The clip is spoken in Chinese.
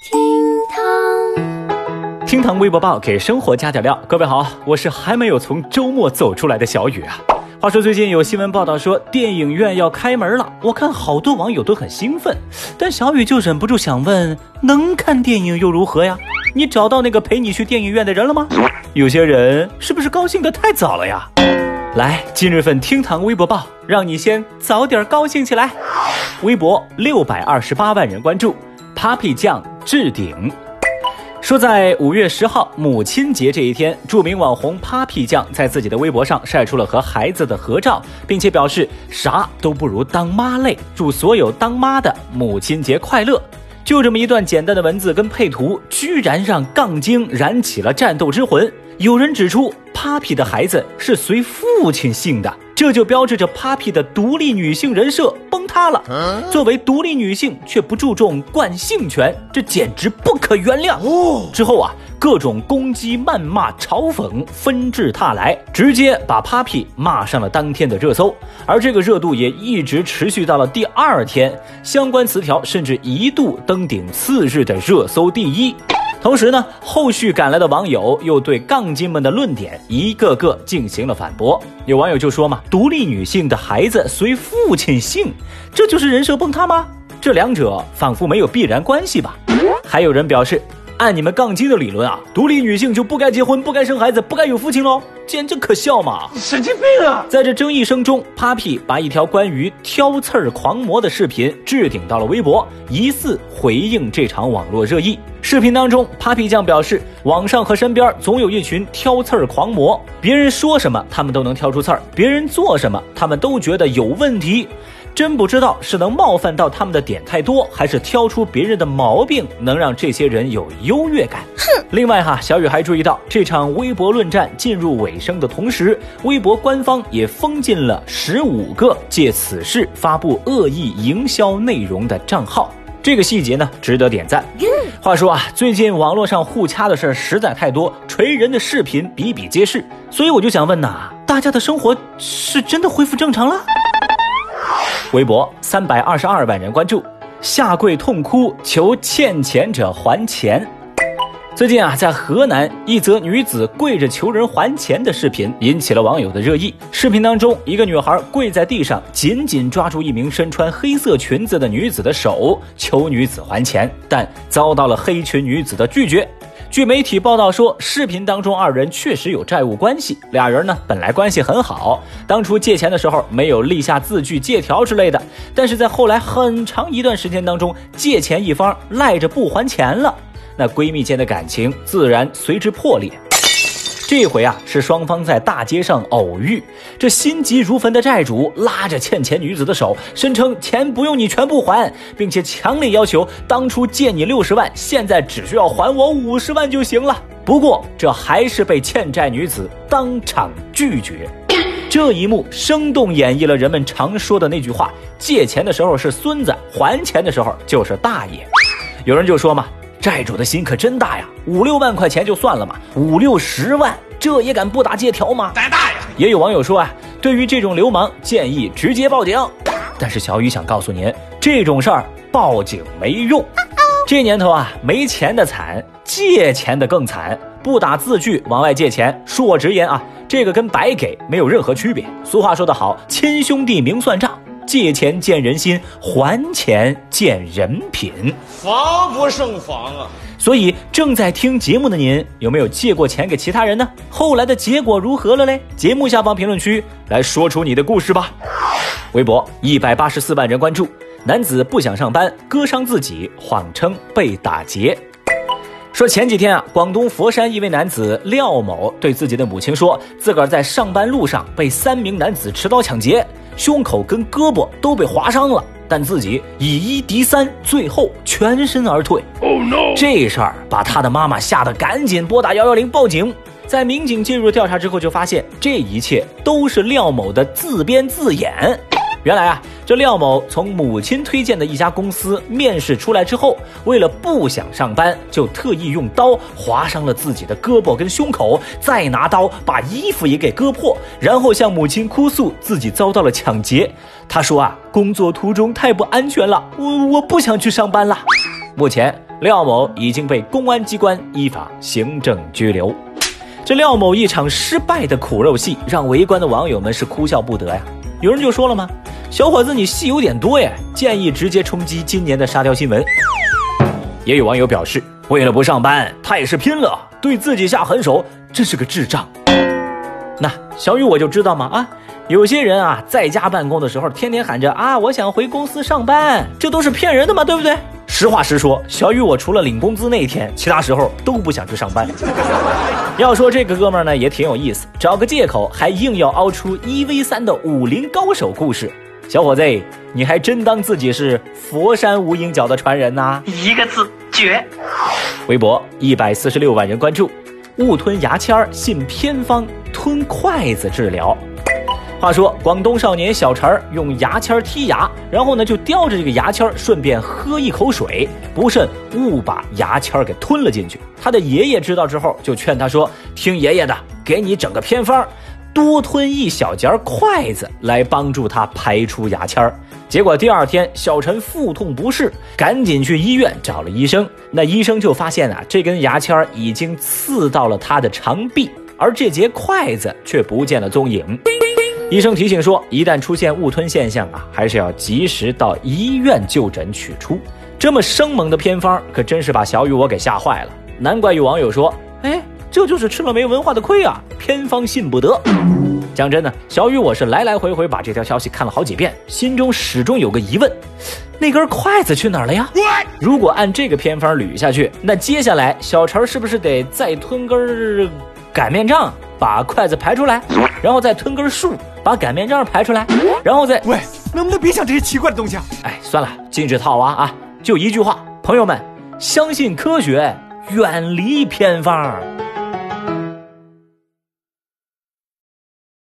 厅堂，厅堂微博报给生活加点料。各位好，我是还没有从周末走出来的小雨啊。话说最近有新闻报道说电影院要开门了，我看好多网友都很兴奋，但小雨就忍不住想问：能看电影又如何呀？你找到那个陪你去电影院的人了吗？有些人是不是高兴的太早了呀？来，今日份厅堂微博报，让你先早点高兴起来。微博六百二十八万人关注，Papi 酱置顶。说在五月十号母亲节这一天，著名网红 Papi 酱在自己的微博上晒出了和孩子的合照，并且表示啥都不如当妈累，祝所有当妈的母亲节快乐。就这么一段简单的文字跟配图，居然让杠精燃起了战斗之魂。有人指出，Papi 的孩子是随父亲姓的，这就标志着 Papi 的独立女性人设塌了。作为独立女性，却不注重惯性权，这简直不可原谅。之后啊，各种攻击、谩骂、嘲讽纷至沓来，直接把 Papi 骂上了当天的热搜。而这个热度也一直持续到了第二天，相关词条甚至一度登顶次日的热搜第一。同时呢，后续赶来的网友又对杠精们的论点一个个进行了反驳。有网友就说嘛，独立女性的孩子随父亲姓，这就是人设崩塌吗？这两者仿佛没有必然关系吧？还有人表示。按你们杠精的理论啊，独立女性就不该结婚、不该生孩子、不该有父亲喽，简直可笑嘛！神经病啊！在这争议声中，Papi 把一条关于挑刺儿狂魔的视频置顶到了微博，疑似回应这场网络热议。视频当中，Papi 酱表示，网上和身边总有一群挑刺儿狂魔，别人说什么他们都能挑出刺儿，别人做什么他们都觉得有问题。真不知道是能冒犯到他们的点太多，还是挑出别人的毛病能让这些人有优越感。哼！另外哈，小雨还注意到，这场微博论战进入尾声的同时，微博官方也封禁了十五个借此事发布恶意营销内容的账号。这个细节呢，值得点赞。话说啊，最近网络上互掐的事儿实在太多，锤人的视频比比皆是，所以我就想问呐，大家的生活是真的恢复正常了？微博三百二十二万人关注，下跪痛哭求欠钱者还钱。最近啊，在河南，一则女子跪着求人还钱的视频引起了网友的热议。视频当中，一个女孩跪在地上，紧紧抓住一名身穿黑色裙子的女子的手，求女子还钱，但遭到了黑裙女子的拒绝。据媒体报道说，视频当中二人确实有债务关系，俩人呢本来关系很好，当初借钱的时候没有立下字据、借条之类的，但是在后来很长一段时间当中，借钱一方赖着不还钱了，那闺蜜间的感情自然随之破裂。这回啊，是双方在大街上偶遇。这心急如焚的债主拉着欠钱女子的手，声称钱不用你全部还，并且强烈要求当初借你六十万，现在只需要还我五十万就行了。不过，这还是被欠债女子当场拒绝。这一幕生动演绎了人们常说的那句话：借钱的时候是孙子，还钱的时候就是大爷。有人就说嘛。债主的心可真大呀，五六万块钱就算了嘛，五六十万，这也敢不打借条吗？胆大呀！也有网友说啊，对于这种流氓，建议直接报警。但是小雨想告诉您，这种事儿报警没用。这年头啊，没钱的惨，借钱的更惨。不打字据往外借钱，恕我直言啊，这个跟白给没有任何区别。俗话说得好，亲兄弟明算账。借钱见人心，还钱见人品，防不胜防啊！所以正在听节目的您，有没有借过钱给其他人呢？后来的结果如何了嘞？节目下方评论区来说出你的故事吧。微博一百八十四万人关注，男子不想上班，割伤自己，谎称被打劫。说前几天啊，广东佛山一位男子廖某对自己的母亲说，自个儿在上班路上被三名男子持刀抢劫。胸口跟胳膊都被划伤了，但自己以一敌三，最后全身而退。这事儿把他的妈妈吓得赶紧拨打幺幺零报警。在民警介入调查之后，就发现这一切都是廖某的自编自演。原来啊，这廖某从母亲推荐的一家公司面试出来之后，为了不想上班，就特意用刀划伤了自己的胳膊跟胸口，再拿刀把衣服也给割破，然后向母亲哭诉自己遭到了抢劫。他说啊，工作途中太不安全了，我我不想去上班了。目前廖某已经被公安机关依法行政拘留。这廖某一场失败的苦肉戏，让围观的网友们是哭笑不得呀。有人就说了吗？小伙子，你戏有点多呀，建议直接冲击今年的沙雕新闻。也有网友表示，为了不上班，他也是拼了，对自己下狠手，真是个智障。那小雨我就知道嘛啊，有些人啊，在家办公的时候，天天喊着啊，我想回公司上班，这都是骗人的嘛，对不对？实话实说，小雨我除了领工资那一天，其他时候都不想去上班。要说这个哥们儿呢，也挺有意思，找个借口还硬要凹出一 v 三的武林高手故事。小伙子，你还真当自己是佛山无影脚的传人呐？一个字绝。微博一百四十六万人关注，误吞牙签儿信偏方，吞筷子治疗。话说，广东少年小陈儿用牙签剔牙，然后呢就叼着这个牙签，顺便喝一口水，不慎误把牙签给吞了进去。他的爷爷知道之后，就劝他说：“听爷爷的，给你整个偏方。”多吞一小节筷子来帮助他排出牙签儿，结果第二天小陈腹痛不适，赶紧去医院找了医生。那医生就发现啊，这根牙签儿已经刺到了他的肠壁，而这节筷子却不见了踪影。医生提醒说，一旦出现误吞现象啊，还是要及时到医院就诊取出。这么生猛的偏方，可真是把小雨我给吓坏了。难怪有网友说，哎。这就是吃了没文化的亏啊！偏方信不得。讲真的，小雨我是来来回回把这条消息看了好几遍，心中始终有个疑问：那根筷子去哪儿了呀？如果按这个偏方捋下去，那接下来小陈是不是得再吞根擀面杖把筷子排出来，然后再吞根树把擀面杖排出来，然后再……喂，能不能别想这些奇怪的东西啊？哎，算了，禁止套娃啊！就一句话，朋友们，相信科学，远离偏方。